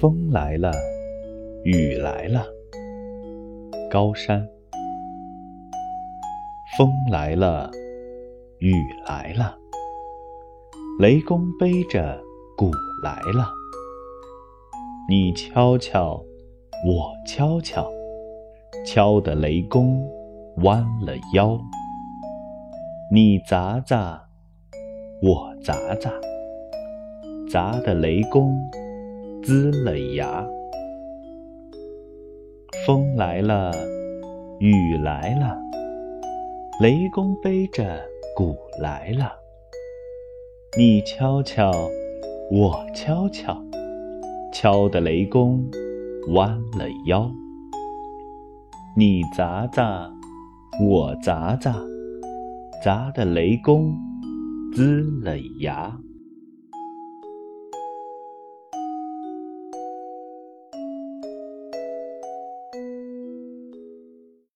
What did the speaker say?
风来了，雨来了。高山。风来了，雨来了。雷公背着鼓来了。你敲敲，我敲敲，敲得雷公弯了腰。你砸砸，我砸砸，砸得雷公龇了牙。风来了，雨来了，雷公背着鼓来了。你敲敲，我敲敲，敲得雷公弯了腰。你砸砸，我砸砸，砸得雷公龇了牙。